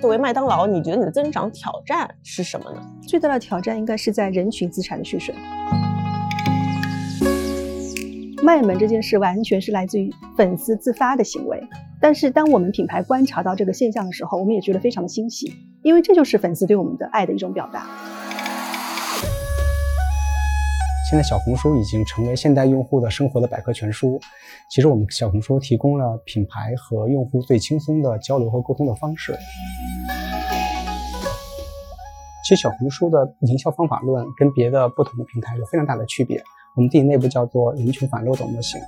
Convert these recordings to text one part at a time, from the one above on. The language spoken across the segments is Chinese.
作为麦当劳，你觉得你的增长挑战是什么呢？最大的挑战应该是在人群资产的蓄水。卖萌这件事完全是来自于粉丝自发的行为，但是当我们品牌观察到这个现象的时候，我们也觉得非常的欣喜，因为这就是粉丝对我们的爱的一种表达。现在小红书已经成为现代用户的生活的百科全书。其实我们小红书提供了品牌和用户最轻松的交流和沟通的方式。其实小红书的营销方法论跟别的不同的平台有非常大的区别。我们自己内部叫做人群反漏斗模型。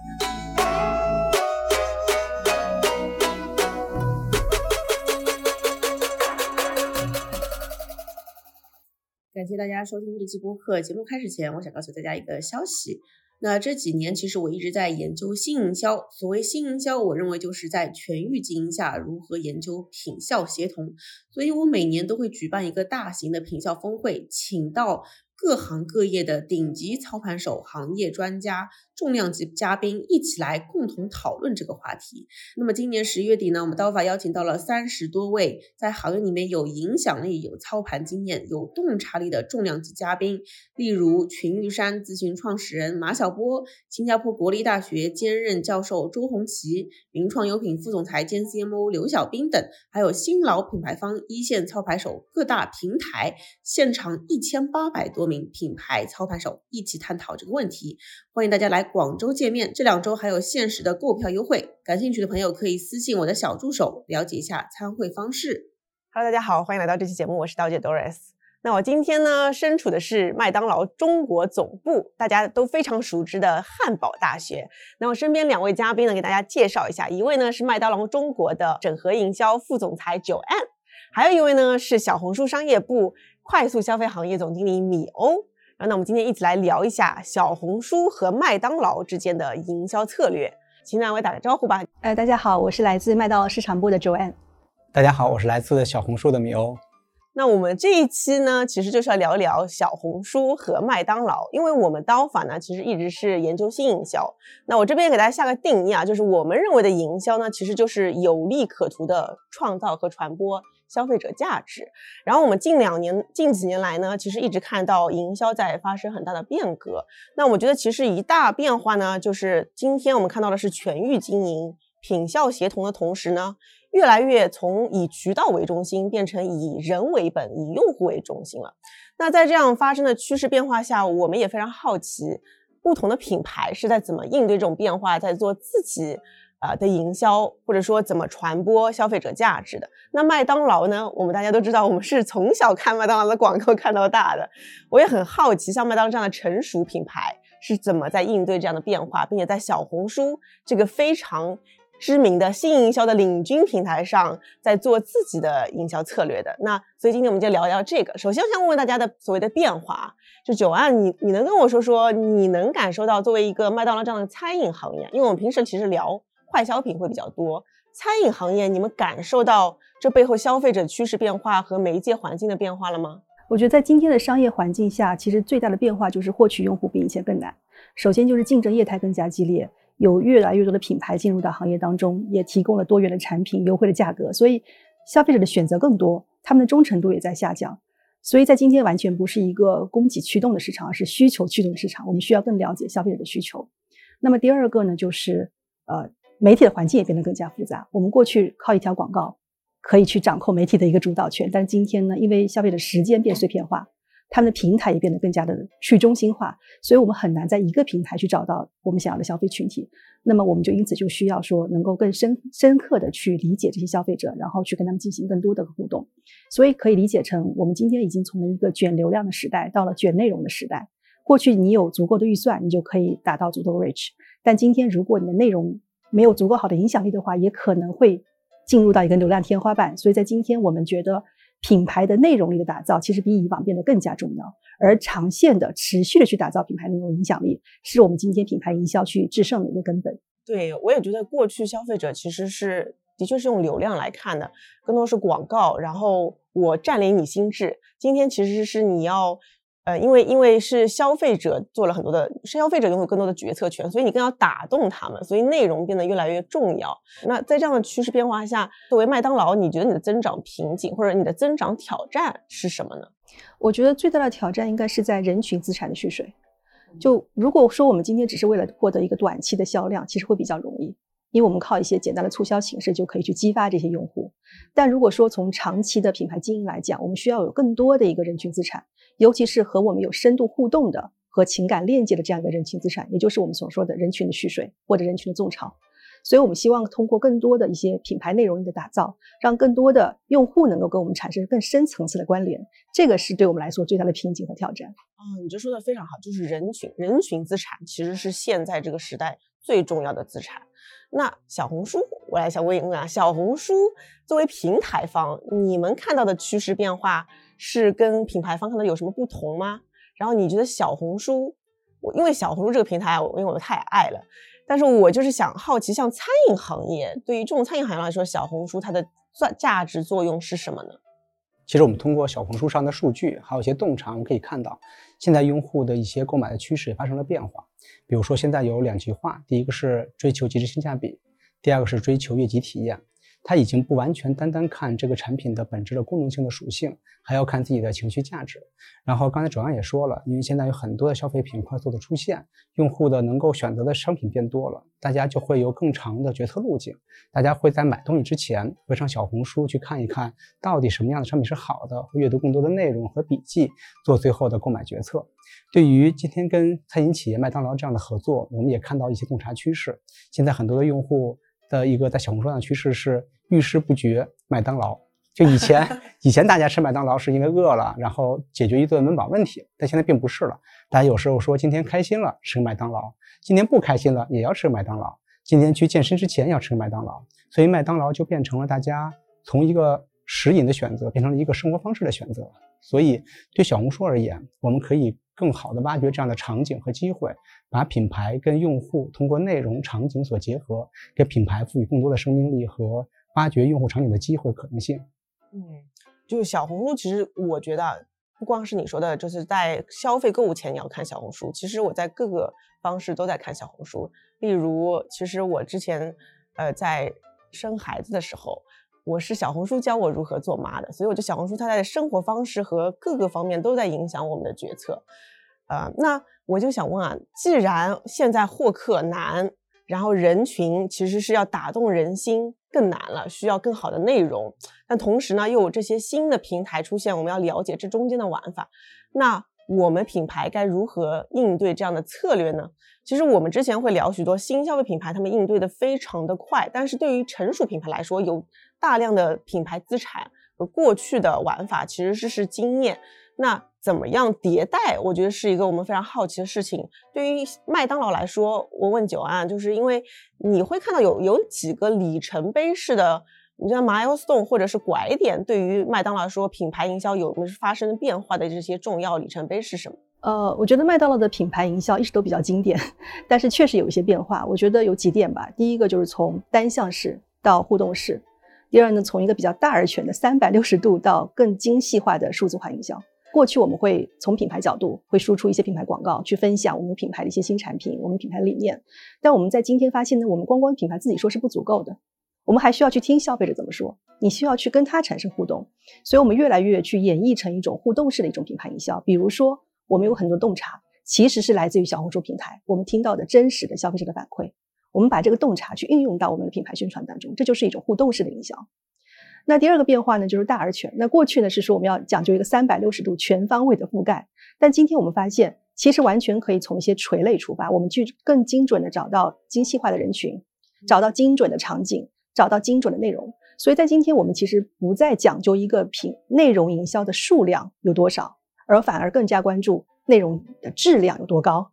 感谢大家收听这期播客。节目开始前，我想告诉大家一个消息。那这几年，其实我一直在研究新营销。所谓新营销，我认为就是在全域经营下如何研究品效协同。所以我每年都会举办一个大型的品效峰会，请到。各行各业的顶级操盘手、行业专家、重量级嘉宾一起来共同讨论这个话题。那么今年十月底呢，我们刀法邀请到了三十多位在行业里面有影响力、有操盘经验、有洞察力的重量级嘉宾，例如群玉山咨询创始人马晓波、新加坡国立大学兼任教授周红旗、名创优品副总裁兼 CMO 刘小兵等，还有新老品牌方一线操盘手、各大平台现场一千八百多。名品牌操盘手一起探讨这个问题，欢迎大家来广州见面。这两周还有限时的购票优惠，感兴趣的朋友可以私信我的小助手了解一下参会方式。Hello，大家好，欢迎来到这期节目，我是刀姐 Doris。那我今天呢，身处的是麦当劳中国总部，大家都非常熟知的汉堡大学。那我身边两位嘉宾呢，给大家介绍一下，一位呢是麦当劳中国的整合营销副总裁九安，还有一位呢是小红书商业部。快速消费行业总经理米欧，然后那我们今天一起来聊一下小红书和麦当劳之间的营销策略，请两位打个招呼吧。呃，大家好，我是来自麦当劳市场部的 Joanne。大家好，我是来自小红书的米欧。那我们这一期呢，其实就是要聊一聊小红书和麦当劳，因为我们刀法呢，其实一直是研究新营销。那我这边给大家下个定义啊，就是我们认为的营销呢，其实就是有利可图的创造和传播。消费者价值，然后我们近两年、近几年来呢，其实一直看到营销在发生很大的变革。那我觉得其实一大变化呢，就是今天我们看到的是全域经营、品效协同的同时呢，越来越从以渠道为中心变成以人为本、以用户为中心了。那在这样发生的趋势变化下，我们也非常好奇，不同的品牌是在怎么应对这种变化，在做自己。啊的营销，或者说怎么传播消费者价值的？那麦当劳呢？我们大家都知道，我们是从小看麦当劳的广告看到大的。我也很好奇，像麦当劳这样的成熟品牌是怎么在应对这样的变化，并且在小红书这个非常知名的新营销的领军平台上，在做自己的营销策略的。那所以今天我们就聊聊这个。首先，我想问问大家的所谓的变化，就九安，你你能跟我说说，你能感受到作为一个麦当劳这样的餐饮行业，因为我们平时其实聊。快消品会比较多，餐饮行业你们感受到这背后消费者趋势变化和媒介环境的变化了吗？我觉得在今天的商业环境下，其实最大的变化就是获取用户比以前更难。首先就是竞争业态更加激烈，有越来越多的品牌进入到行业当中，也提供了多元的产品、优惠的价格，所以消费者的选择更多，他们的忠诚度也在下降。所以在今天完全不是一个供给驱动的市场，而是需求驱动的市场。我们需要更了解消费者的需求。那么第二个呢，就是呃。媒体的环境也变得更加复杂。我们过去靠一条广告可以去掌控媒体的一个主导权，但是今天呢，因为消费者时间变碎片化，他们的平台也变得更加的去中心化，所以我们很难在一个平台去找到我们想要的消费群体。那么我们就因此就需要说，能够更深深刻的去理解这些消费者，然后去跟他们进行更多的互动。所以可以理解成，我们今天已经从一个卷流量的时代到了卷内容的时代。过去你有足够的预算，你就可以达到足够的 reach，但今天如果你的内容没有足够好的影响力的话，也可能会进入到一个流量天花板。所以在今天，我们觉得品牌的内容力的打造其实比以往变得更加重要，而长线的、持续的去打造品牌内容影响力，是我们今天品牌营销去制胜的一个根本。对我也觉得，过去消费者其实是的确是用流量来看的，更多是广告，然后我占领你心智。今天其实是你要呃，因为因为是消费者做了很多的，是消费者拥有更多的决策权，所以你更要打动他们，所以内容变得越来越重要。那在这样的趋势变化下，作为麦当劳，你觉得你的增长瓶颈或者你的增长挑战是什么呢？我觉得最大的挑战应该是在人群资产的蓄水。就如果说我们今天只是为了获得一个短期的销量，其实会比较容易，因为我们靠一些简单的促销形式就可以去激发这些用户。但如果说从长期的品牌经营来讲，我们需要有更多的一个人群资产，尤其是和我们有深度互动的和情感链接的这样一个人群资产，也就是我们所说的人群的蓄水或者人群的种草。所以，我们希望通过更多的一些品牌内容的打造，让更多的用户能够跟我们产生更深层次的关联。这个是对我们来说最大的瓶颈和挑战。哦，你这说的非常好，就是人群，人群资产其实是现在这个时代最重要的资产。那小红书，我来想问一问啊，小红书作为平台方，你们看到的趋势变化是跟品牌方看到有什么不同吗？然后你觉得小红书，我因为小红书这个平台，我因为我太爱了。但是我就是想好奇，像餐饮行业，对于这种餐饮行业来说，小红书它的价价值作用是什么呢？其实我们通过小红书上的数据，还有一些洞察，我们可以看到，现在用户的一些购买的趋势也发生了变化。比如说，现在有两极化，第一个是追求极致性价比，第二个是追求越级体验。它已经不完全单单看这个产品的本质的功能性的属性，还要看自己的情绪价值。然后刚才主要也说了，因为现在有很多的消费品快速的出现，用户的能够选择的商品变多了，大家就会有更长的决策路径。大家会在买东西之前会上小红书去看一看到底什么样的商品是好的，会阅读更多的内容和笔记，做最后的购买决策。对于今天跟餐饮企业麦当劳这样的合作，我们也看到一些洞察趋势。现在很多的用户。的一个在小红书上的趋势是遇事不决麦当劳。就以前，以前大家吃麦当劳是因为饿了，然后解决一顿温饱问题，但现在并不是了。大家有时候说今天开心了吃麦当劳，今天不开心了也要吃麦当劳。今天去健身之前要吃麦当劳，所以麦当劳就变成了大家从一个食饮的选择变成了一个生活方式的选择。所以对小红书而言，我们可以更好的挖掘这样的场景和机会。把品牌跟用户通过内容场景所结合，给品牌赋予更多的生命力和挖掘用户场景的机会可能性。嗯，就是小红书，其实我觉得不光是你说的，就是在消费购物前你要看小红书。其实我在各个方式都在看小红书。例如，其实我之前呃在生孩子的时候，我是小红书教我如何做妈的，所以我觉得小红书它在生活方式和各个方面都在影响我们的决策。呃，那我就想问啊，既然现在获客难，然后人群其实是要打动人心更难了，需要更好的内容，但同时呢，又有这些新的平台出现，我们要了解这中间的玩法。那我们品牌该如何应对这样的策略呢？其实我们之前会聊许多新消费品牌，他们应对的非常的快，但是对于成熟品牌来说，有大量的品牌资产和过去的玩法，其实是是经验。那怎么样迭代？我觉得是一个我们非常好奇的事情。对于麦当劳来说，我问九安，就是因为你会看到有有几个里程碑式的，你像 milestone 或者是拐点，对于麦当劳说，品牌营销有没有发生变化的这些重要里程碑是什么？呃，我觉得麦当劳的品牌营销一直都比较经典，但是确实有一些变化。我觉得有几点吧。第一个就是从单向式到互动式，第二呢，从一个比较大而全的三百六十度到更精细化的数字化营销。过去我们会从品牌角度会输出一些品牌广告，去分享我们品牌的一些新产品，我们品牌理念。但我们在今天发现呢，我们光光品牌自己说是不足够的，我们还需要去听消费者怎么说，你需要去跟他产生互动。所以我们越来越去演绎成一种互动式的一种品牌营销。比如说，我们有很多洞察，其实是来自于小红书平台，我们听到的真实的消费者的反馈，我们把这个洞察去运用到我们的品牌宣传当中，这就是一种互动式的营销。那第二个变化呢，就是大而全。那过去呢是说我们要讲究一个三百六十度全方位的覆盖，但今天我们发现，其实完全可以从一些垂类出发，我们去更精准的找到精细化的人群，找到精准的场景，找到精准的内容。所以在今天我们其实不再讲究一个品内容营销的数量有多少，而反而更加关注内容的质量有多高。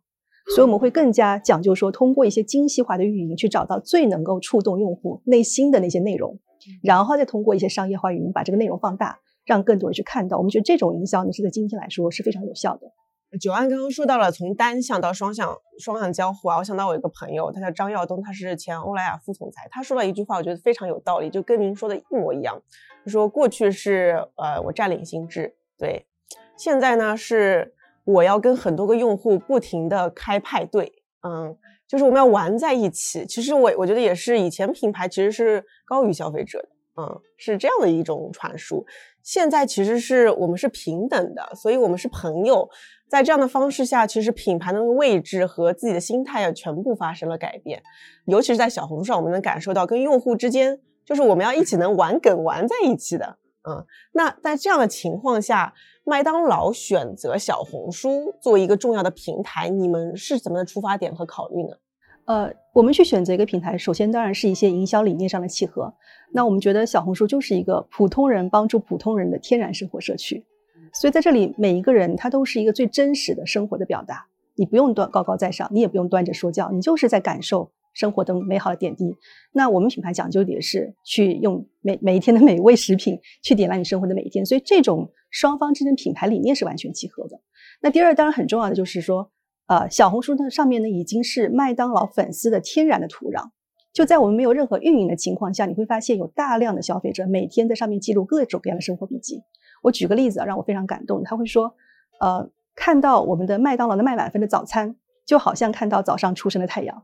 所以我们会更加讲究说，通过一些精细化的运营去找到最能够触动用户内心的那些内容。然后再通过一些商业化运营，把这个内容放大，让更多人去看到。我们觉得这种营销呢，是在今天来说是非常有效的。九安刚刚说到了从单向到双向双向交互啊，我想到我一个朋友，他叫张耀东，他是前欧莱雅副总裁，他说了一句话，我觉得非常有道理，就跟您说的一模一样。他说过去是呃我占领心智，对，现在呢是我要跟很多个用户不停的开派对，嗯，就是我们要玩在一起。其实我我觉得也是，以前品牌其实是高于消费者的，嗯，是这样的一种传输。现在其实是我们是平等的，所以我们是朋友。在这样的方式下，其实品牌的位置和自己的心态全部发生了改变。尤其是在小红书上，我们能感受到跟用户之间，就是我们要一起能玩梗玩在一起的。嗯，那在这样的情况下，麦当劳选择小红书作为一个重要的平台，你们是怎么的出发点和考虑呢？呃，我们去选择一个平台，首先当然是一些营销理念上的契合。那我们觉得小红书就是一个普通人帮助普通人的天然生活社区。所以在这里，每一个人他都是一个最真实的生活的表达。你不用端高高在上，你也不用端着说教，你就是在感受生活的美好的点滴。那我们品牌讲究的也是去用每每一天的美味食品去点亮你生活的每一天。所以这种双方之间品牌理念是完全契合的。那第二，当然很重要的就是说，呃，小红书呢上面呢已经是麦当劳粉丝的天然的土壤。就在我们没有任何运营的情况下，你会发现有大量的消费者每天在上面记录各种各样的生活笔记。我举个例子啊，让我非常感动。他会说，呃，看到我们的麦当劳的麦满分的早餐，就好像看到早上出生的太阳，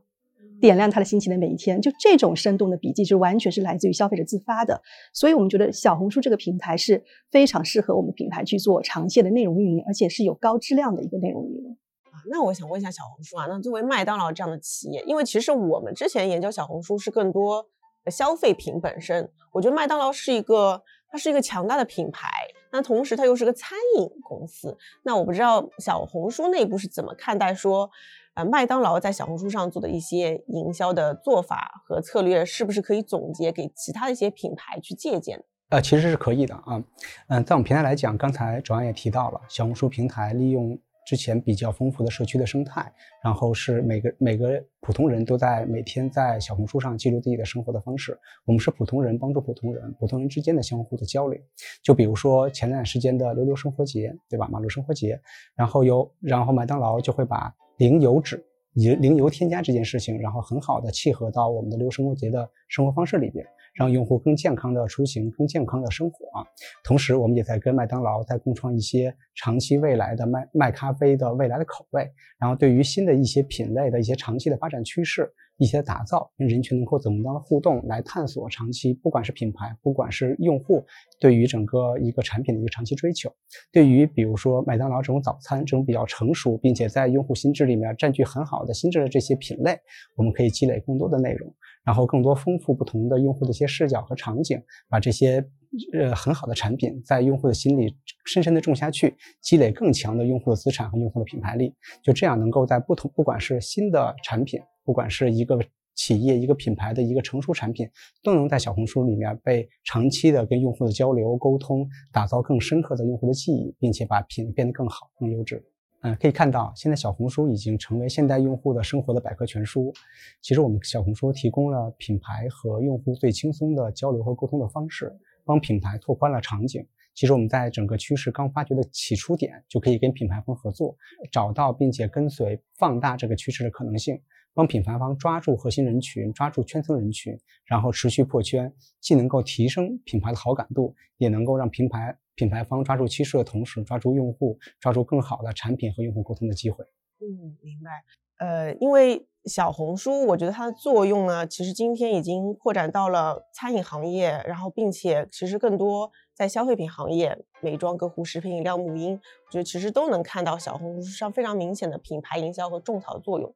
点亮他的心情的每一天。就这种生动的笔记，就完全是来自于消费者自发的。所以我们觉得小红书这个平台是非常适合我们品牌去做长线的内容运营，而且是有高质量的一个内容运营。啊，那我想问一下小红书啊，那作为麦当劳这样的企业，因为其实我们之前研究小红书是更多消费品本身，我觉得麦当劳是一个。它是一个强大的品牌，那同时它又是个餐饮公司。那我不知道小红书内部是怎么看待说，呃，麦当劳在小红书上做的一些营销的做法和策略，是不是可以总结给其他的一些品牌去借鉴？呃，其实是可以的啊。嗯，在我们平台来讲，刚才主要也提到了，小红书平台利用。之前比较丰富的社区的生态，然后是每个每个普通人都在每天在小红书上记录自己的生活的方式。我们是普通人帮助普通人，普通人之间的相互的交流。就比如说前段时间的溜溜生活节，对吧？马路生活节，然后有然后麦当劳就会把零油脂、零零油添加这件事情，然后很好的契合到我们的溜生活节的生活方式里边。让用户更健康的出行，更健康的生活啊！同时，我们也在跟麦当劳在共创一些长期未来的麦麦咖啡的未来的口味。然后，对于新的一些品类的一些长期的发展趋势。一些打造跟人群能够怎么样的互动，来探索长期，不管是品牌，不管是用户对于整个一个产品的一个长期追求，对于比如说麦当劳这种早餐这种比较成熟，并且在用户心智里面占据很好的心智的这些品类，我们可以积累更多的内容，然后更多丰富不同的用户的一些视角和场景，把这些呃很好的产品在用户的心里深深的种下去，积累更强的用户的资产和用户的品牌力，就这样能够在不同不管是新的产品。不管是一个企业、一个品牌的一个成熟产品，都能在小红书里面被长期的跟用户的交流沟通，打造更深刻的用户的记忆，并且把品变得更好、更优质。嗯，可以看到，现在小红书已经成为现代用户的生活的百科全书。其实我们小红书提供了品牌和用户最轻松的交流和沟通的方式，帮品牌拓宽了场景。其实我们在整个趋势刚发掘的起初点，就可以跟品牌方合作，找到并且跟随放大这个趋势的可能性。帮品牌方抓住核心人群，抓住圈层人群，然后持续破圈，既能够提升品牌的好感度，也能够让品牌品牌方抓住趋势的同时，抓住用户，抓住更好的产品和用户沟通的机会。嗯，明白。呃，因为小红书，我觉得它的作用呢，其实今天已经扩展到了餐饮行业，然后并且其实更多在消费品行业，美妆、个护、食品饮料、母婴，我觉得其实都能看到小红书上非常明显的品牌营销和种草作用。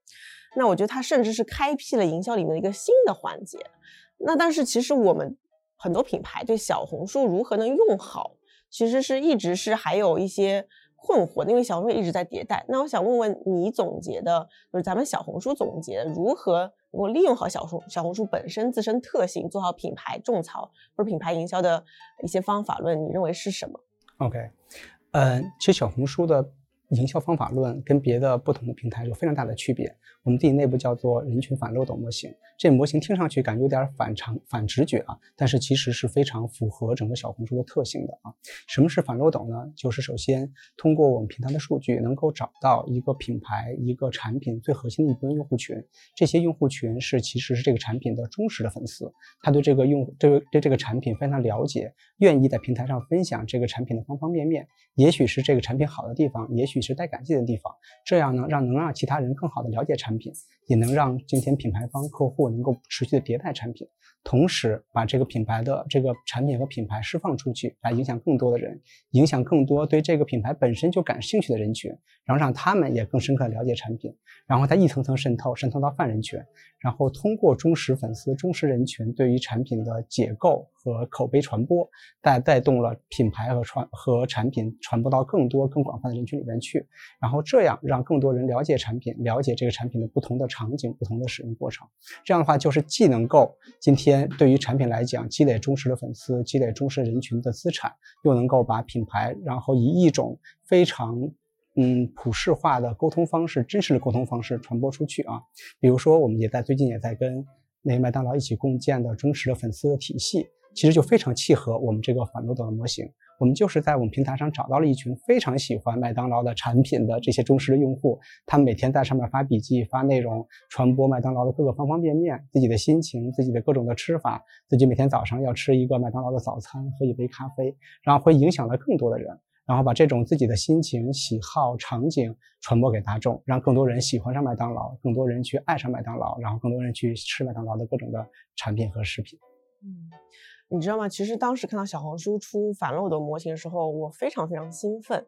那我觉得它甚至是开辟了营销里面的一个新的环节。那但是其实我们很多品牌对小红书如何能用好，其实是一直是还有一些困惑，因为小红书一直在迭代。那我想问问你总结的，就是咱们小红书总结如何能够利用好小红小红书本身自身特性，做好品牌种草或者品牌营销的一些方法论，你认为是什么？OK，嗯，其实小红书的。营销方法论跟别的不同的平台有非常大的区别。我们自己内部叫做人群反漏斗模型。这模型听上去感觉有点反常、反直觉啊，但是其实是非常符合整个小红书的特性的啊。什么是反漏斗呢？就是首先通过我们平台的数据，能够找到一个品牌、一个产品最核心的一部分用户群。这些用户群是其实是这个产品的忠实的粉丝，他对这个用对对这个产品非常了解，愿意在平台上分享这个产品的方方面面。也许是这个产品好的地方，也许。去是带感性的地方，这样呢，让能让其他人更好的了解产品，也能让今天品牌方客户能够持续的迭代产品。同时，把这个品牌的这个产品和品牌释放出去，来影响更多的人，影响更多对这个品牌本身就感兴趣的人群，然后让他们也更深刻了解产品，然后再一层层渗透，渗透到泛人群，然后通过忠实粉丝、忠实人群对于产品的解构和口碑传播，带带动了品牌和传和产品传播到更多更广泛的人群里面去，然后这样让更多人了解产品，了解这个产品的不同的场景、不同的使用过程，这样的话就是既能够今天。对于产品来讲，积累忠实的粉丝，积累忠实人群的资产，又能够把品牌，然后以一种非常嗯普世化的沟通方式、真实的沟通方式传播出去啊。比如说，我们也在最近也在跟那麦当劳一起共建的忠实的粉丝的体系，其实就非常契合我们这个反漏斗的模型。我们就是在我们平台上找到了一群非常喜欢麦当劳的产品的这些忠实的用户，他们每天在上面发笔记、发内容，传播麦当劳的各个方方面面，自己的心情、自己的各种的吃法，自己每天早上要吃一个麦当劳的早餐，喝一杯咖啡，然后会影响了更多的人，然后把这种自己的心情、喜好、场景传播给大众，让更多人喜欢上麦当劳，更多人去爱上麦当劳，然后更多人去吃麦当劳的各种的产品和食品。嗯。你知道吗？其实当时看到小红书出反漏斗模型的时候，我非常非常兴奋，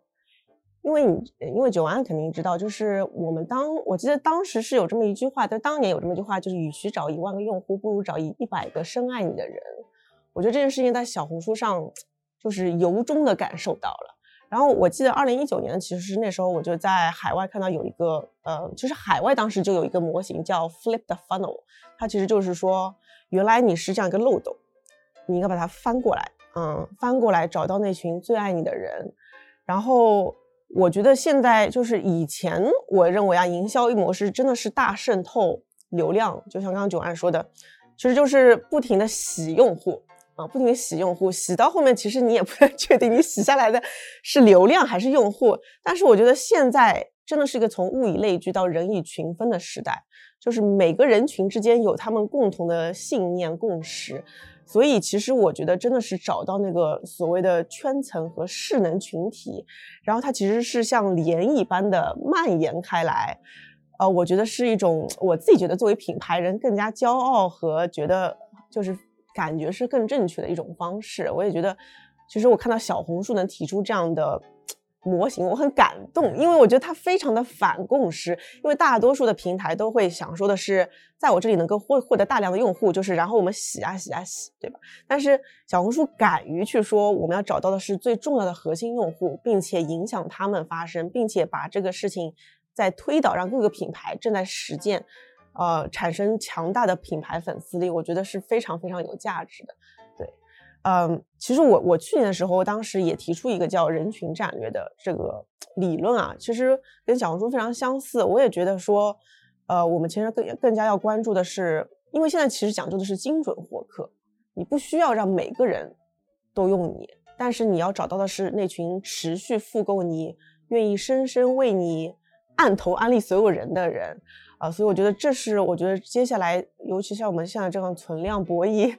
因为你因为九安肯定知道，就是我们当我记得当时是有这么一句话，在当年有这么一句话，就是与其找一万个用户，不如找一一百个深爱你的人。我觉得这件事情在小红书上就是由衷的感受到了。然后我记得二零一九年，其实是那时候我就在海外看到有一个呃，其实海外当时就有一个模型叫 Flip the Funnel，它其实就是说，原来你是这样一个漏斗。你应该把它翻过来，嗯，翻过来找到那群最爱你的人。然后我觉得现在就是以前我认为啊，营销一模式真的是大渗透流量，就像刚刚九安说的，其实就是不停的洗用户啊，不停的洗用户，洗到后面其实你也不太 确定你洗下来的是流量还是用户。但是我觉得现在真的是一个从物以类聚到人以群分的时代，就是每个人群之间有他们共同的信念共识。所以，其实我觉得真的是找到那个所谓的圈层和势能群体，然后它其实是像涟漪般的蔓延开来。呃，我觉得是一种我自己觉得作为品牌人更加骄傲和觉得就是感觉是更正确的一种方式。我也觉得，其实我看到小红书能提出这样的。模型我很感动，因为我觉得它非常的反共识。因为大多数的平台都会想说的是，在我这里能够获获得大量的用户，就是然后我们洗啊洗啊洗，对吧？但是小红书敢于去说，我们要找到的是最重要的核心用户，并且影响他们发声，并且把这个事情在推导，让各个品牌正在实践，呃，产生强大的品牌粉丝力，我觉得是非常非常有价值的。嗯，其实我我去年的时候，当时也提出一个叫人群战略的这个理论啊，其实跟小红书非常相似。我也觉得说，呃，我们其实更更加要关注的是，因为现在其实讲究的是精准获客，你不需要让每个人都用你，但是你要找到的是那群持续复购你、愿意深深为你按头安利所有人的人啊。所以我觉得这是我觉得接下来，尤其像我们现在这样存量博弈。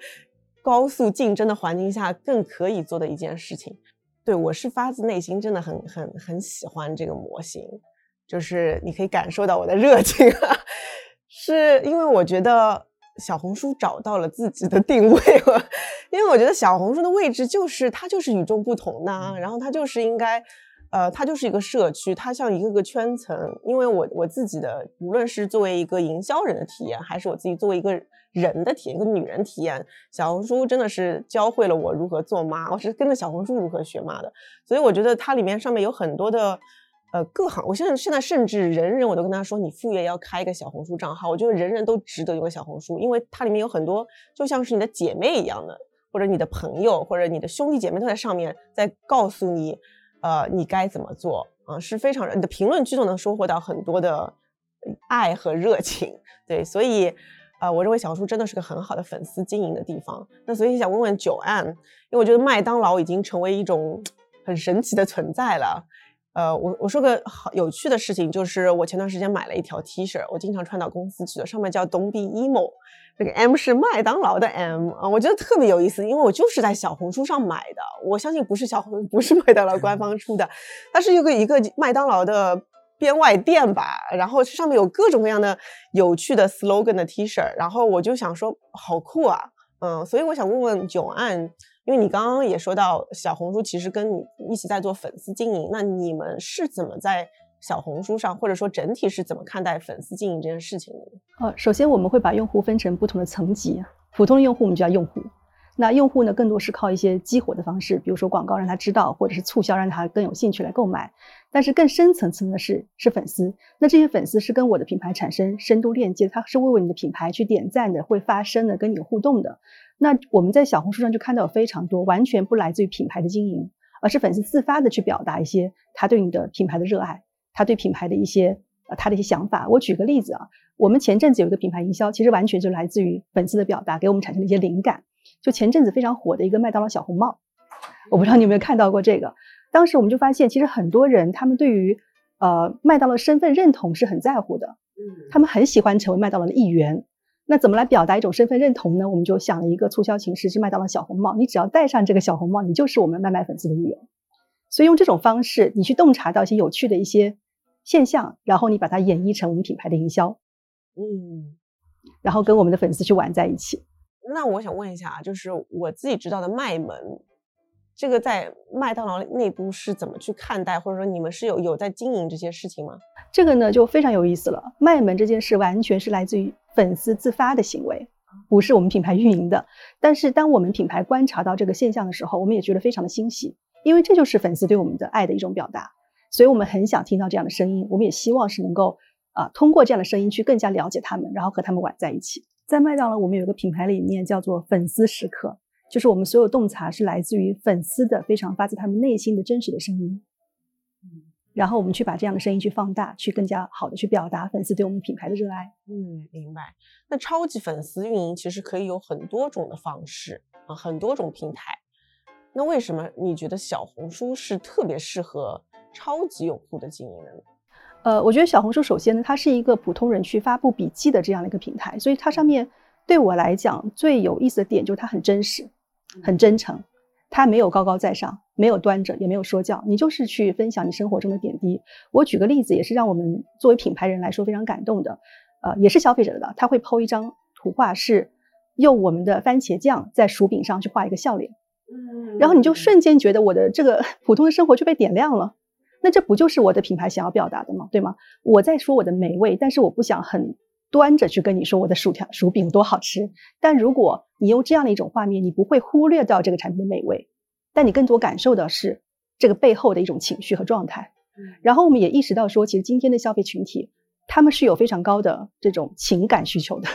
高速竞争的环境下，更可以做的一件事情，对我是发自内心真的很很很喜欢这个模型，就是你可以感受到我的热情啊，是因为我觉得小红书找到了自己的定位了，因为我觉得小红书的位置就是它就是与众不同的，然后它就是应该。呃，它就是一个社区，它像一个个圈层。因为我我自己的，无论是作为一个营销人的体验，还是我自己作为一个人的体验，一个女人体验，小红书真的是教会了我如何做妈。我是跟着小红书如何学妈的，所以我觉得它里面上面有很多的，呃，各行。我现在现在甚至人人我都跟他说，你副业要开一个小红书账号。我觉得人人都值得用个小红书，因为它里面有很多，就像是你的姐妹一样的，或者你的朋友，或者你的兄弟姐妹都在上面，在告诉你。呃，你该怎么做啊？是非常，你的评论区都能收获到很多的爱和热情，对，所以，呃，我认为小红书真的是个很好的粉丝经营的地方。那所以想问问九安，因为我觉得麦当劳已经成为一种很神奇的存在了，呃，我我说个好有趣的事情，就是我前段时间买了一条 T 恤，我经常穿到公司去的，上面叫 “Don't be emo”，这个 M 是麦当劳的 M 啊，我觉得特别有意思，因为我就是在小红书上买的，我相信不是小红 不是麦当劳官方出的，它是一个一个麦当劳的编外店吧，然后上面有各种各样的有趣的 slogan 的 T 恤，然后我就想说好酷啊，嗯，所以我想问问九安。因为你刚刚也说到小红书其实跟你一起在做粉丝经营，那你们是怎么在小红书上，或者说整体是怎么看待粉丝经营这件事情的？呃，首先我们会把用户分成不同的层级，普通的用户我们叫用户。那用户呢，更多是靠一些激活的方式，比如说广告让他知道，或者是促销让他更有兴趣来购买。但是更深层次的是是粉丝，那这些粉丝是跟我的品牌产生深度链接，他是为为你的品牌去点赞的，会发声的，跟你互动的。那我们在小红书上就看到非常多完全不来自于品牌的经营，而是粉丝自发的去表达一些他对你的品牌的热爱，他对品牌的一些呃他的一些想法。我举个例子啊，我们前阵子有一个品牌营销，其实完全就来自于粉丝的表达，给我们产生了一些灵感。就前阵子非常火的一个麦当劳小红帽，我不知道你有没有看到过这个。当时我们就发现，其实很多人他们对于呃麦当劳身份认同是很在乎的，嗯，他们很喜欢成为麦当劳的一员。那怎么来表达一种身份认同呢？我们就想了一个促销形式，是麦当劳小红帽。你只要戴上这个小红帽，你就是我们麦麦粉丝的一员。所以用这种方式，你去洞察到一些有趣的一些现象，然后你把它演绎成我们品牌的营销，嗯，然后跟我们的粉丝去玩在一起。那我想问一下啊，就是我自己知道的麦门，这个在麦当劳内部是怎么去看待，或者说你们是有有在经营这些事情吗？这个呢就非常有意思了。卖萌这件事完全是来自于粉丝自发的行为，不是我们品牌运营的。但是当我们品牌观察到这个现象的时候，我们也觉得非常的欣喜，因为这就是粉丝对我们的爱的一种表达。所以我们很想听到这样的声音，我们也希望是能够啊通过这样的声音去更加了解他们，然后和他们玩在一起。在麦当劳，我们有个品牌理念叫做“粉丝时刻”，就是我们所有洞察是来自于粉丝的非常发自他们内心的真实的声音。嗯，然后我们去把这样的声音去放大，去更加好的去表达粉丝对我们品牌的热爱。嗯，明白。那超级粉丝运营其实可以有很多种的方式啊，很多种平台。那为什么你觉得小红书是特别适合超级用户的经营的呢？呃，我觉得小红书首先呢，它是一个普通人去发布笔记的这样的一个平台，所以它上面对我来讲最有意思的点就是它很真实、很真诚，他没有高高在上，没有端着，也没有说教，你就是去分享你生活中的点滴。我举个例子，也是让我们作为品牌人来说非常感动的，呃，也是消费者的，他会抛一张图画，是用我们的番茄酱在薯饼上去画一个笑脸，嗯，然后你就瞬间觉得我的这个 普通的生活就被点亮了。那这不就是我的品牌想要表达的吗？对吗？我在说我的美味，但是我不想很端着去跟你说我的薯条、薯饼多好吃。但如果你用这样的一种画面，你不会忽略掉这个产品的美味，但你更多感受的是这个背后的一种情绪和状态。然后我们也意识到说，其实今天的消费群体，他们是有非常高的这种情感需求的，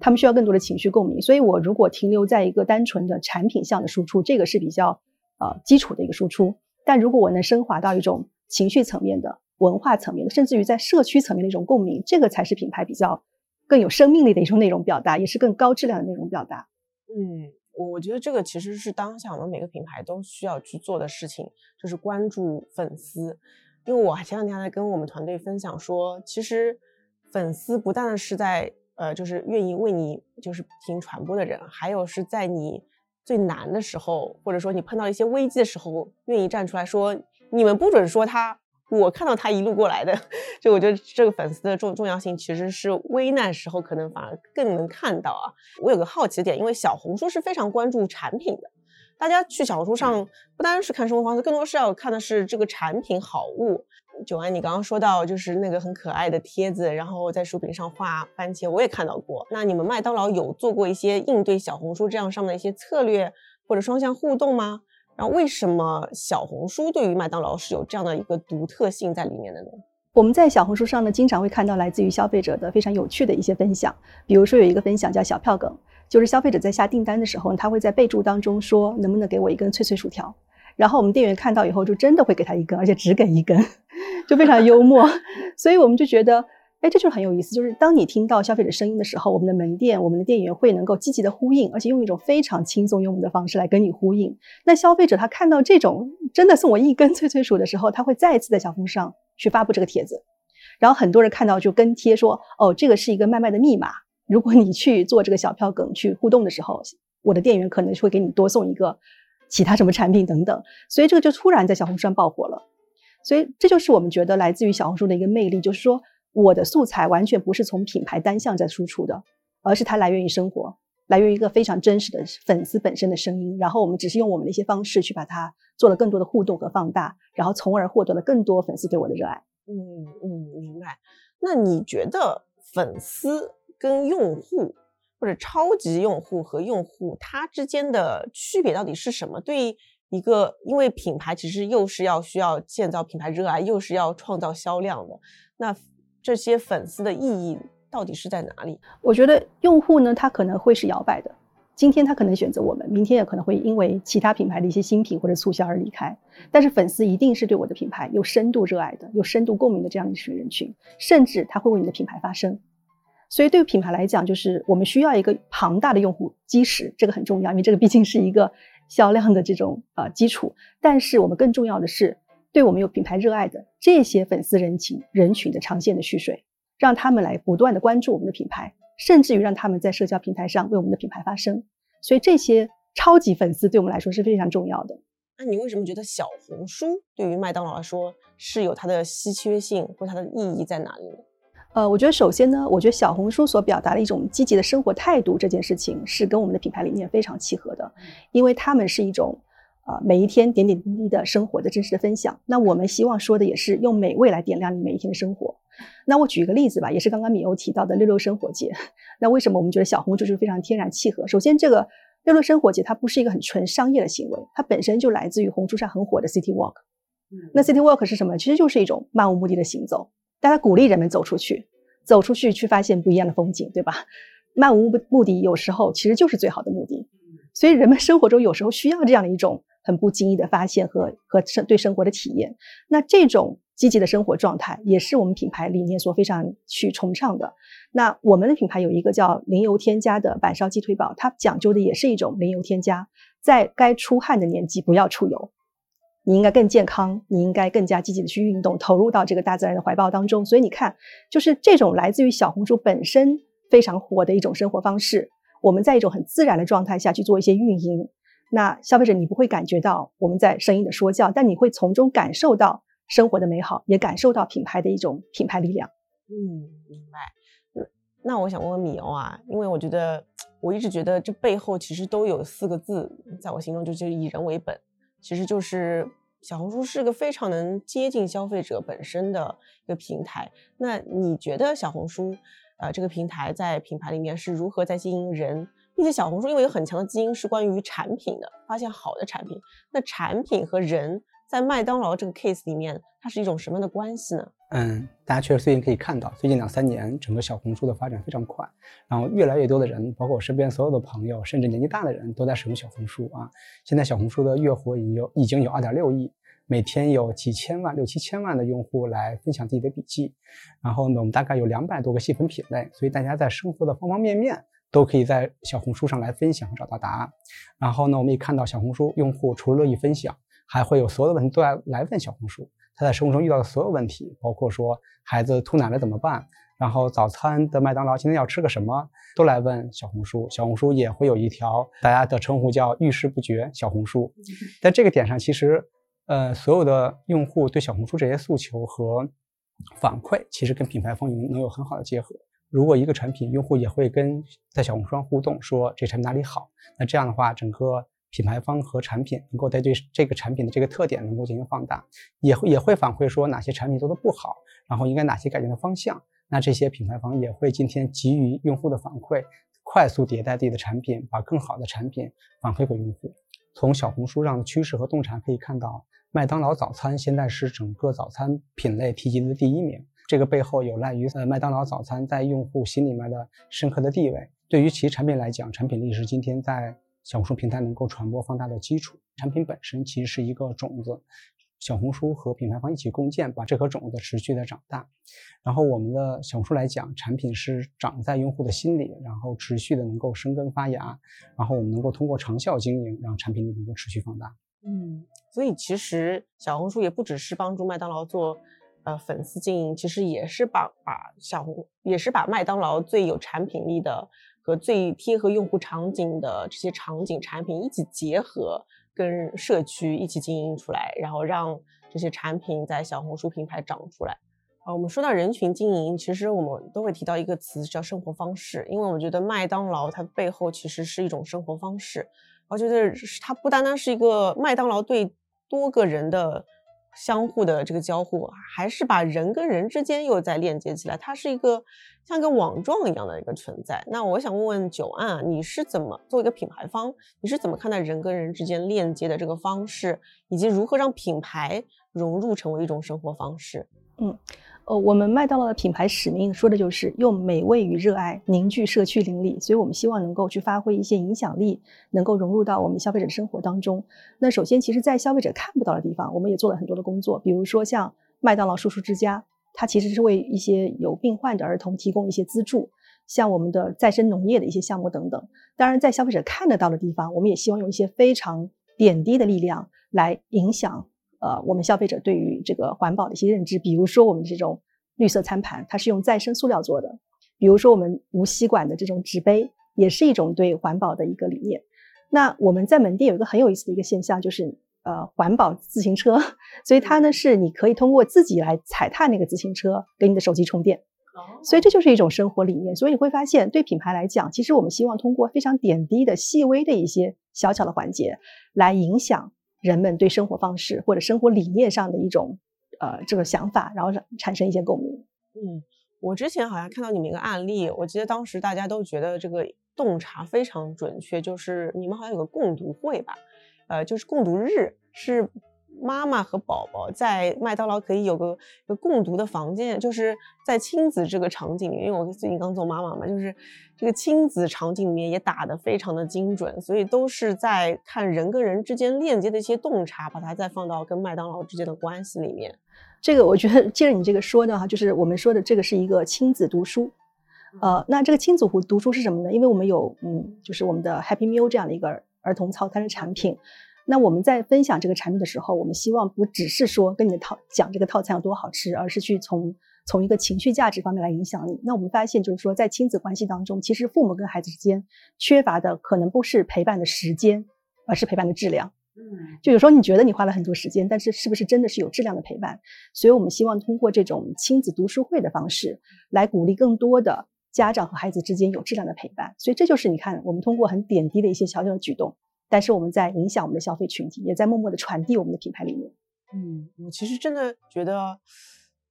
他们需要更多的情绪共鸣。所以我如果停留在一个单纯的产品项的输出，这个是比较呃基础的一个输出。但如果我能升华到一种情绪层面的、文化层面的，甚至于在社区层面的一种共鸣，这个才是品牌比较更有生命力的一种内容表达，也是更高质量的内容表达。嗯，我我觉得这个其实是当下我们每个品牌都需要去做的事情，就是关注粉丝。因为我前两天还跟我们团队分享说，其实粉丝不但是在呃，就是愿意为你就是听传播的人，还有是在你。最难的时候，或者说你碰到一些危机的时候，愿意站出来说，你们不准说他，我看到他一路过来的，就我觉得这个粉丝的重重要性，其实是危难时候可能反而更能看到啊。我有个好奇的点，因为小红书是非常关注产品的，大家去小红书上不单是看生活方式，更多是要看的是这个产品好物。九安，你刚刚说到就是那个很可爱的贴子，然后在薯饼上画番茄，我也看到过。那你们麦当劳有做过一些应对小红书这样上面的一些策略或者双向互动吗？然后为什么小红书对于麦当劳是有这样的一个独特性在里面的呢？我们在小红书上呢，经常会看到来自于消费者的非常有趣的一些分享，比如说有一个分享叫小票梗，就是消费者在下订单的时候，他会在备注当中说能不能给我一根脆脆薯条。然后我们店员看到以后，就真的会给他一根，而且只给一根，就非常幽默。所以我们就觉得，哎，这就是很有意思。就是当你听到消费者声音的时候，我们的门店、我们的店员会能够积极的呼应，而且用一种非常轻松幽默的方式来跟你呼应。那消费者他看到这种真的送我一根脆脆薯的时候，他会再一次在小红书上去发布这个帖子，然后很多人看到就跟贴说，哦，这个是一个卖卖的密码，如果你去做这个小票梗去互动的时候，我的店员可能会给你多送一个其他什么产品等等，所以这个就突然在小红书上爆火了。所以这就是我们觉得来自于小红书的一个魅力，就是说我的素材完全不是从品牌单向在输出的，而是它来源于生活。来源于一个非常真实的粉丝本身的声音，然后我们只是用我们的一些方式去把它做了更多的互动和放大，然后从而获得了更多粉丝对我的热爱。嗯嗯，明白。那你觉得粉丝跟用户或者超级用户和用户他之间的区别到底是什么？对一个，因为品牌其实又是要需要建造品牌热爱，又是要创造销量的，那这些粉丝的意义？到底是在哪里？我觉得用户呢，他可能会是摇摆的。今天他可能选择我们，明天也可能会因为其他品牌的一些新品或者促销而离开。但是粉丝一定是对我的品牌有深度热爱的、有深度共鸣的这样一群人群，甚至他会为你的品牌发声。所以对于品牌来讲，就是我们需要一个庞大的用户基石，这个很重要，因为这个毕竟是一个销量的这种呃基础。但是我们更重要的是，对我们有品牌热爱的这些粉丝人群人群的长线的蓄水。让他们来不断的关注我们的品牌，甚至于让他们在社交平台上为我们的品牌发声。所以这些超级粉丝对我们来说是非常重要的。那你为什么觉得小红书对于麦当劳来说是有它的稀缺性或它的意义在哪里呢？呃，我觉得首先呢，我觉得小红书所表达的一种积极的生活态度这件事情是跟我们的品牌理念非常契合的，因为他们是一种呃每一天点点滴滴的生活的真实的分享。那我们希望说的也是用美味来点亮你每一天的生活。那我举一个例子吧，也是刚刚米欧提到的六六生活节。那为什么我们觉得小红书就是非常天然契合？首先，这个六六生活节它不是一个很纯商业的行为，它本身就来自于红书上很火的 City Walk。那 City Walk 是什么？其实就是一种漫无目的的行走，大家鼓励人们走出去，走出去去发现不一样的风景，对吧？漫无目的有时候其实就是最好的目的。所以人们生活中有时候需要这样的一种很不经意的发现和和生对生活的体验。那这种。积极的生活状态也是我们品牌理念所非常去崇尚的。那我们的品牌有一个叫零油添加的板烧鸡腿堡，它讲究的也是一种零油添加，在该出汗的年纪不要出油，你应该更健康，你应该更加积极的去运动，投入到这个大自然的怀抱当中。所以你看，就是这种来自于小红书本身非常火的一种生活方式，我们在一种很自然的状态下去做一些运营，那消费者你不会感觉到我们在声音的说教，但你会从中感受到。生活的美好，也感受到品牌的一种品牌力量。嗯，明白。那我想问问米欧啊，因为我觉得我一直觉得这背后其实都有四个字，在我心中就是以人为本。其实就是小红书是个非常能接近消费者本身的一个平台。那你觉得小红书呃这个平台在品牌里面是如何在经营人？并且小红书因为有很强的基因是关于产品的，发现好的产品。那产品和人。在麦当劳这个 case 里面，它是一种什么样的关系呢？嗯，大家确实最近可以看到，最近两三年整个小红书的发展非常快，然后越来越多的人，包括我身边所有的朋友，甚至年纪大的人都在使用小红书啊。现在小红书的月活已经有已经有二点六亿，每天有几千万、六七千万的用户来分享自己的笔记。然后呢，我们大概有两百多个细分品类，所以大家在生活的方方面面都可以在小红书上来分享找到答案。然后呢，我们也看到小红书用户除了乐意分享。还会有所有的问题都来来问小红书，他在生活中遇到的所有问题，包括说孩子吐奶了怎么办，然后早餐的麦当劳今天要吃个什么，都来问小红书。小红书也会有一条大家的称呼叫遇事不决小红书，在这个点上，其实呃所有的用户对小红书这些诉求和反馈，其实跟品牌方能能有很好的结合。如果一个产品用户也会跟在小红书上互动，说这产品哪里好，那这样的话整个。品牌方和产品能够在对这个产品的这个特点能够进行放大，也会也会反馈说哪些产品做的不好，然后应该哪些改进的方向。那这些品牌方也会今天给予用户的反馈，快速迭代自己的产品，把更好的产品反馈给用户。从小红书上的趋势和洞察可以看到，麦当劳早餐现在是整个早餐品类提及的第一名。这个背后有赖于呃麦当劳早餐在用户心里面的深刻的地位。对于其产品来讲，产品力是今天在。小红书平台能够传播放大的基础，产品本身其实是一个种子，小红书和品牌方一起共建，把这颗种子持续的长大。然后我们的小红书来讲，产品是长在用户的心里，然后持续的能够生根发芽，然后我们能够通过长效经营，让产品力能够持续放大。嗯，所以其实小红书也不只是帮助麦当劳做呃粉丝经营，其实也是把把小红也是把麦当劳最有产品力的和最贴合用户场景的这些场景产品一起结合，跟社区一起经营出来，然后让这些产品在小红书平台长出来。啊，我们说到人群经营，其实我们都会提到一个词叫生活方式，因为我觉得麦当劳它背后其实是一种生活方式。我觉得它不单单是一个麦当劳对多个人的相互的这个交互，还是把人跟人之间又再链接起来，它是一个像个网状一样的一个存在。那我想问问九安，你是怎么做一个品牌方，你是怎么看待人跟人之间链接的这个方式，以及如何让品牌融入成为一种生活方式？嗯。呃，我们麦当劳的品牌使命说的就是用美味与热爱凝聚社区邻里，所以我们希望能够去发挥一些影响力，能够融入到我们消费者生活当中。那首先，其实，在消费者看不到的地方，我们也做了很多的工作，比如说像麦当劳叔叔之家，它其实是为一些有病患的儿童提供一些资助，像我们的再生农业的一些项目等等。当然，在消费者看得到的地方，我们也希望用一些非常点滴的力量来影响。呃，我们消费者对于这个环保的一些认知，比如说我们这种绿色餐盘，它是用再生塑料做的；比如说我们无吸管的这种纸杯，也是一种对环保的一个理念。那我们在门店有一个很有意思的一个现象，就是呃环保自行车，所以它呢是你可以通过自己来踩踏那个自行车，给你的手机充电。所以这就是一种生活理念。所以你会发现，对品牌来讲，其实我们希望通过非常点滴的、细微的一些小巧的环节，来影响。人们对生活方式或者生活理念上的一种呃这个想法，然后产生一些共鸣。嗯，我之前好像看到你们一个案例，我记得当时大家都觉得这个洞察非常准确，就是你们好像有个共读会吧，呃，就是共读日是。妈妈和宝宝在麦当劳可以有个有共读的房间，就是在亲子这个场景里面，因为我最近刚做妈妈嘛，就是这个亲子场景里面也打得非常的精准，所以都是在看人跟人之间链接的一些洞察，把它再放到跟麦当劳之间的关系里面。这个我觉得借着你这个说的哈，就是我们说的这个是一个亲子读书，呃，那这个亲子读读书是什么呢？因为我们有嗯，就是我们的 Happy Meal 这样的一个儿童套餐的产品。那我们在分享这个产品的时候，我们希望不只是说跟你的套讲这个套餐有多好吃，而是去从从一个情绪价值方面来影响你。那我们发现，就是说在亲子关系当中，其实父母跟孩子之间缺乏的可能不是陪伴的时间，而是陪伴的质量。嗯，就有时候你觉得你花了很多时间，但是是不是真的是有质量的陪伴？所以我们希望通过这种亲子读书会的方式来鼓励更多的家长和孩子之间有质量的陪伴。所以这就是你看，我们通过很点滴的一些小小的举动。但是我们在影响我们的消费群体，也在默默的传递我们的品牌理念。嗯，我其实真的觉得，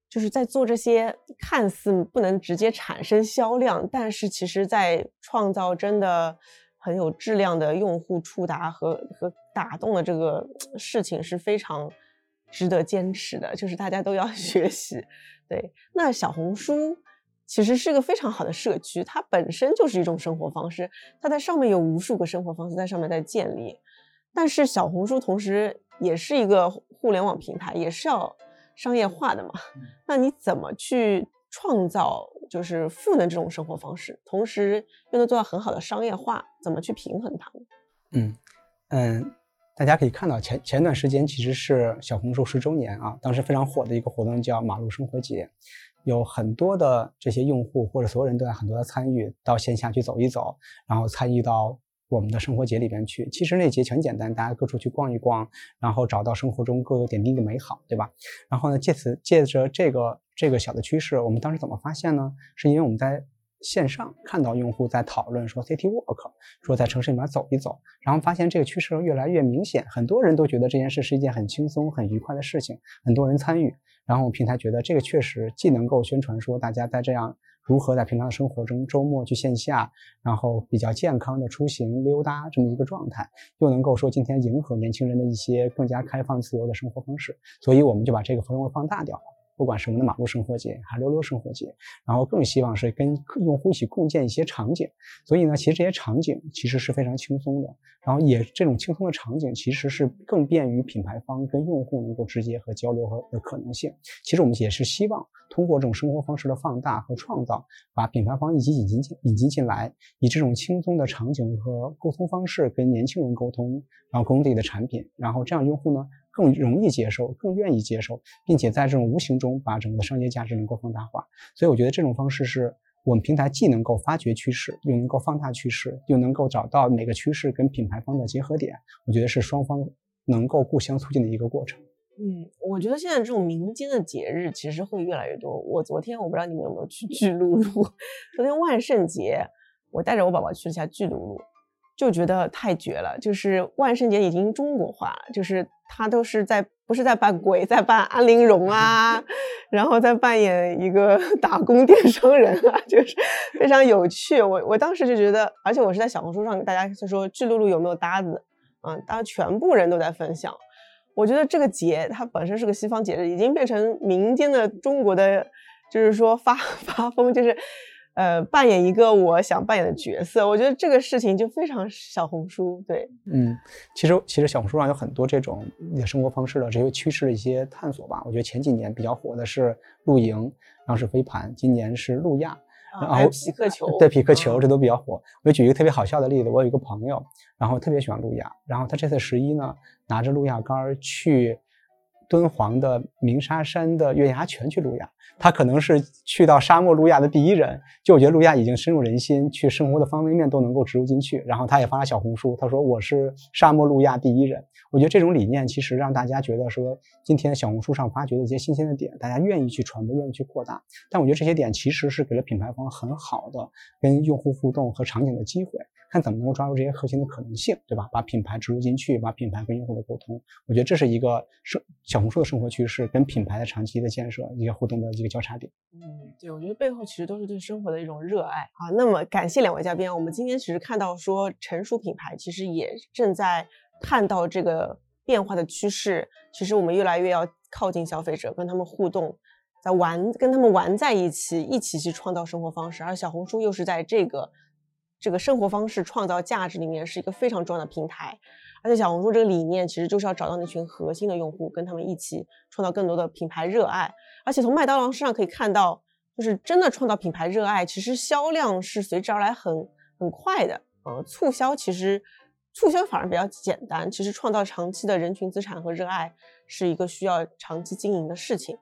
就是在做这些看似不能直接产生销量，但是其实在创造真的很有质量的用户触达和和打动的这个事情是非常值得坚持的，就是大家都要 学习。对，那小红书。其实是个非常好的社区，它本身就是一种生活方式，它在上面有无数个生活方式在上面在建立。但是小红书同时也是一个互联网平台，也是要商业化的嘛。那你怎么去创造就是赋能这种生活方式，同时又能做到很好的商业化？怎么去平衡它？嗯嗯，大家可以看到前前段时间其实是小红书十周年啊，当时非常火的一个活动叫马路生活节。有很多的这些用户或者所有人都在很多的参与到线下去走一走，然后参与到我们的生活节里边去。其实那节很简单，大家各处去逛一逛，然后找到生活中各个点滴的美好，对吧？然后呢，借此借着这个这个小的趋势，我们当时怎么发现呢？是因为我们在线上看到用户在讨论说 City Walk，说在城市里面走一走，然后发现这个趋势越来越明显，很多人都觉得这件事是一件很轻松、很愉快的事情，很多人参与。然后平台觉得这个确实既能够宣传说大家在这样如何在平常的生活中周末去线下，然后比较健康的出行溜达这么一个状态，又能够说今天迎合年轻人的一些更加开放自由的生活方式，所以我们就把这个氛围放大掉了。不管是我们的马路生活节，还是溜溜生活节，然后更希望是跟用户一起共建一些场景。所以呢，其实这些场景其实是非常轻松的，然后也这种轻松的场景其实是更便于品牌方跟用户能够直接和交流和的可能性。其实我们也是希望通过这种生活方式的放大和创造，把品牌方一起引进进引进进来，以这种轻松的场景和沟通方式跟年轻人沟通，然后沟通自己的产品，然后这样用户呢。更容易接受，更愿意接受，并且在这种无形中把整个的商业价值能够放大化。所以我觉得这种方式是我们平台既能够发掘趋势，又能够放大趋势，又能够找到每个趋势跟品牌方的结合点。我觉得是双方能够互相促进的一个过程。嗯，我觉得现在这种民间的节日其实会越来越多。我昨天我不知道你们有没有去 巨鹿路，昨天万圣节，我带着我宝宝去了下巨鹿路。就觉得太绝了，就是万圣节已经中国化了，就是他都是在不是在扮鬼，在扮安陵容啊，然后在扮演一个 打工电商人啊，就是非常有趣。我我当时就觉得，而且我是在小红书上给大家说巨鹿路有没有搭子，嗯，大家全部人都在分享。我觉得这个节它本身是个西方节日，已经变成民间的中国的，就是说发 发疯，就是。呃，扮演一个我想扮演的角色，我觉得这个事情就非常小红书。对，嗯，其实其实小红书上有很多这种生活方式的这些趋势的一些探索吧。我觉得前几年比较火的是露营，然后是飞盘，今年是路亚，然后匹克球，对匹克球这都比较火。我举一个特别好笑的例子，我有一个朋友，然后特别喜欢路亚，然后他这次十一呢，拿着路亚杆去敦煌的鸣沙山的月牙泉去路亚。他可能是去到沙漠路亚的第一人，就我觉得路亚已经深入人心，去生活的方方面面都能够植入进去。然后他也发了小红书，他说我是沙漠路亚第一人。我觉得这种理念其实让大家觉得说，今天小红书上发掘的一些新鲜的点，大家愿意去传播，愿意去扩大。但我觉得这些点其实是给了品牌方很好的跟用户互动和场景的机会。看怎么能够抓住这些核心的可能性，对吧？把品牌植入进去，把品牌跟用户的沟通，我觉得这是一个生小红书的生活趋势，跟品牌的长期的建设一个互动的一个交叉点。嗯，对，我觉得背后其实都是对生活的一种热爱啊。那么感谢两位嘉宾，我们今天其实看到说成熟品牌其实也正在看到这个变化的趋势，其实我们越来越要靠近消费者，跟他们互动，在玩，跟他们玩在一起，一起去创造生活方式，而小红书又是在这个。这个生活方式创造价值里面是一个非常重要的平台，而且小红书这个理念其实就是要找到那群核心的用户，跟他们一起创造更多的品牌热爱。而且从麦当劳身上可以看到，就是真的创造品牌热爱，其实销量是随之而来很很快的。呃，促销其实促销反而比较简单，其实创造长期的人群资产和热爱是一个需要长期经营的事情。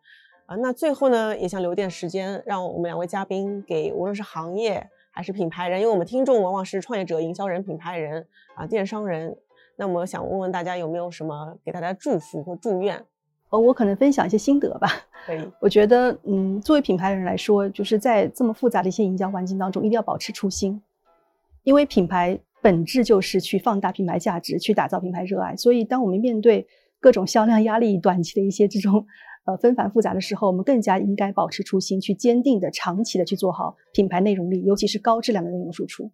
啊，那最后呢，也想留点时间，让我们两位嘉宾给无论是行业。还是品牌人，因为我们听众往往是创业者、营销人、品牌人啊、电商人。那么想问问大家有没有什么给大家祝福或祝愿？呃，我可能分享一些心得吧。可以。我觉得，嗯，作为品牌人来说，就是在这么复杂的一些营销环境当中，一定要保持初心，因为品牌本质就是去放大品牌价值，去打造品牌热爱。所以，当我们面对各种销量压力、短期的一些这种。呃，纷繁复杂的时候，我们更加应该保持初心，去坚定的、长期的去做好品牌内容力，尤其是高质量的内容输出。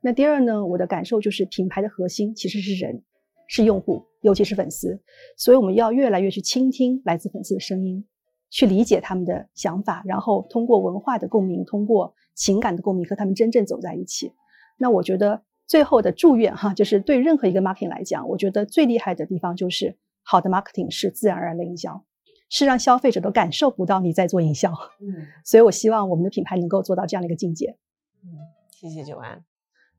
那第二呢，我的感受就是，品牌的核心其实是人，是用户，尤其是粉丝。所以我们要越来越去倾听来自粉丝的声音，去理解他们的想法，然后通过文化的共鸣，通过情感的共鸣，和他们真正走在一起。那我觉得最后的祝愿哈，就是对任何一个 marketing 来讲，我觉得最厉害的地方就是好的 marketing 是自然而然的营销。是让消费者都感受不到你在做营销，嗯，所以我希望我们的品牌能够做到这样的一个境界。嗯，谢谢九安，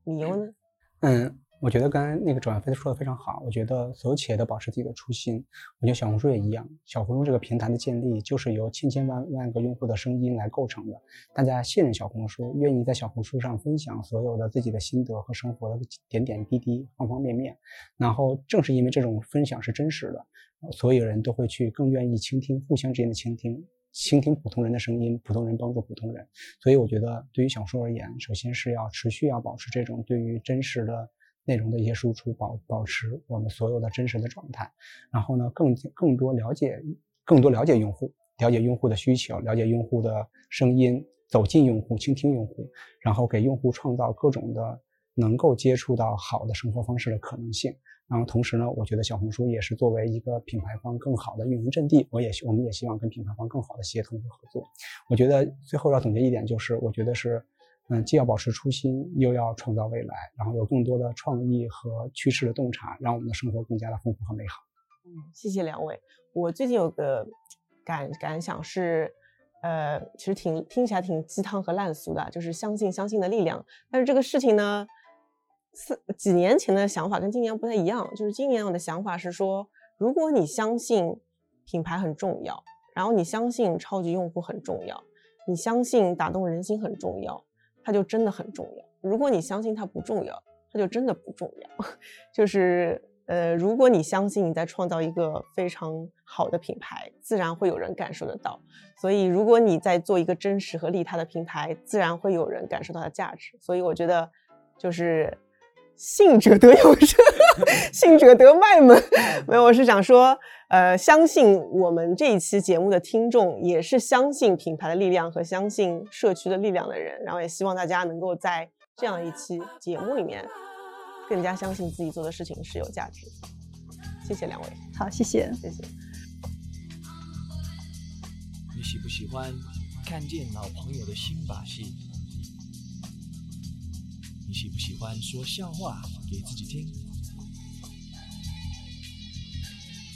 理由呢？嗯，我觉得刚才那个转发飞说的非常好。我觉得所有企业都保持自己的初心。我觉得小红书也一样，小红书这个平台的建立就是由千千万万个用户的声音来构成的。大家信任小红书，愿意在小红书上分享所有的自己的心得和生活的点点滴滴、方方面面。然后正是因为这种分享是真实的。所有人都会去更愿意倾听，互相之间的倾听，倾听普通人的声音，普通人帮助普通人。所以我觉得，对于小说而言，首先是要持续要保持这种对于真实的内容的一些输出，保保持我们所有的真实的状态。然后呢，更更多了解，更多了解用户，了解用户的需求，了解用户的声音，走进用户，倾听用户，然后给用户创造各种的能够接触到好的生活方式的可能性。然后同时呢，我觉得小红书也是作为一个品牌方更好的运营阵地，我也我们也希望跟品牌方更好的协同和合作。我觉得最后要总结一点就是，我觉得是，嗯，既要保持初心，又要创造未来，然后有更多的创意和趋势的洞察，让我们的生活更加的丰富和美好。嗯，谢谢两位。我最近有个感感想是，呃，其实挺听起来挺鸡汤和烂俗的，就是相信相信的力量。但是这个事情呢？四几年前的想法跟今年不太一样，就是今年我的想法是说，如果你相信品牌很重要，然后你相信超级用户很重要，你相信打动人心很重要，它就真的很重要。如果你相信它不重要，它就真的不重要。就是呃，如果你相信你在创造一个非常好的品牌，自然会有人感受得到。所以，如果你在做一个真实和利他的品牌，自然会有人感受到它的价值。所以，我觉得就是。信者得有生，信者得麦门。没有，我是想说，呃，相信我们这一期节目的听众也是相信品牌的力量和相信社区的力量的人，然后也希望大家能够在这样一期节目里面更加相信自己做的事情是有价值。谢谢两位，好，谢谢，谢谢。你喜不喜欢看见老朋友的新把戏？喜不喜欢说笑话给自己听？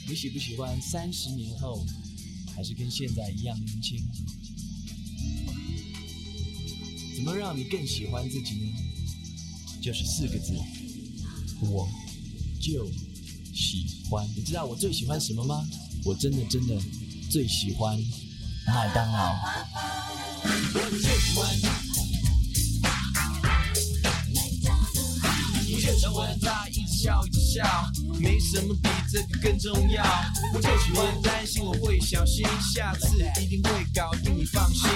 你喜不喜欢三十年后还是跟现在一样年轻？怎么让你更喜欢自己呢？就是四个字：我就喜欢。你知道我最喜欢什么吗？我真的真的最喜欢麦当劳。我就喜欢。让我他一直笑一直笑，没什么比这个更重要。我就喜欢担心，我会小心，下次一定会搞定，你放心。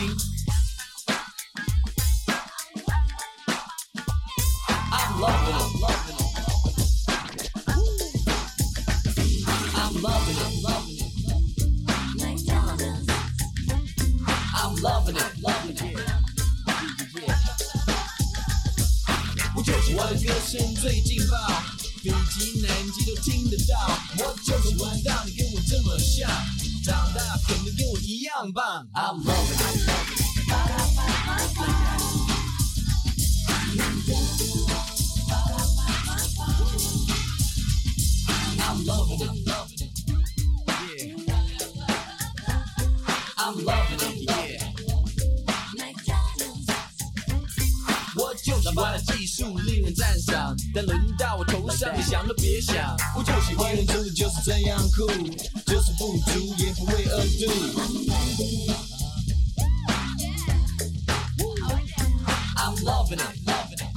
极南极都听得到。我就是玩到你跟我这么像，长大可能跟我一样棒。I'm loving it。I'm loving it, loving it, yeah. I'm loving it, yeah. 我就喜欢。令人赞赏，但轮上，你想都别想。我就喜欢人真的就是这样酷，就是不足也不会饿肚。I'm loving it, loving it。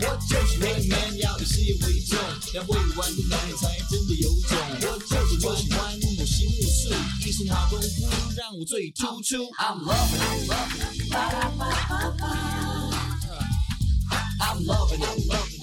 我就喜欢 man 要以事业为重，要会玩的男人才真的有种。我就喜欢我行我素，一身好功夫让我最突出。I'm loving it, loving it。I'm loving it.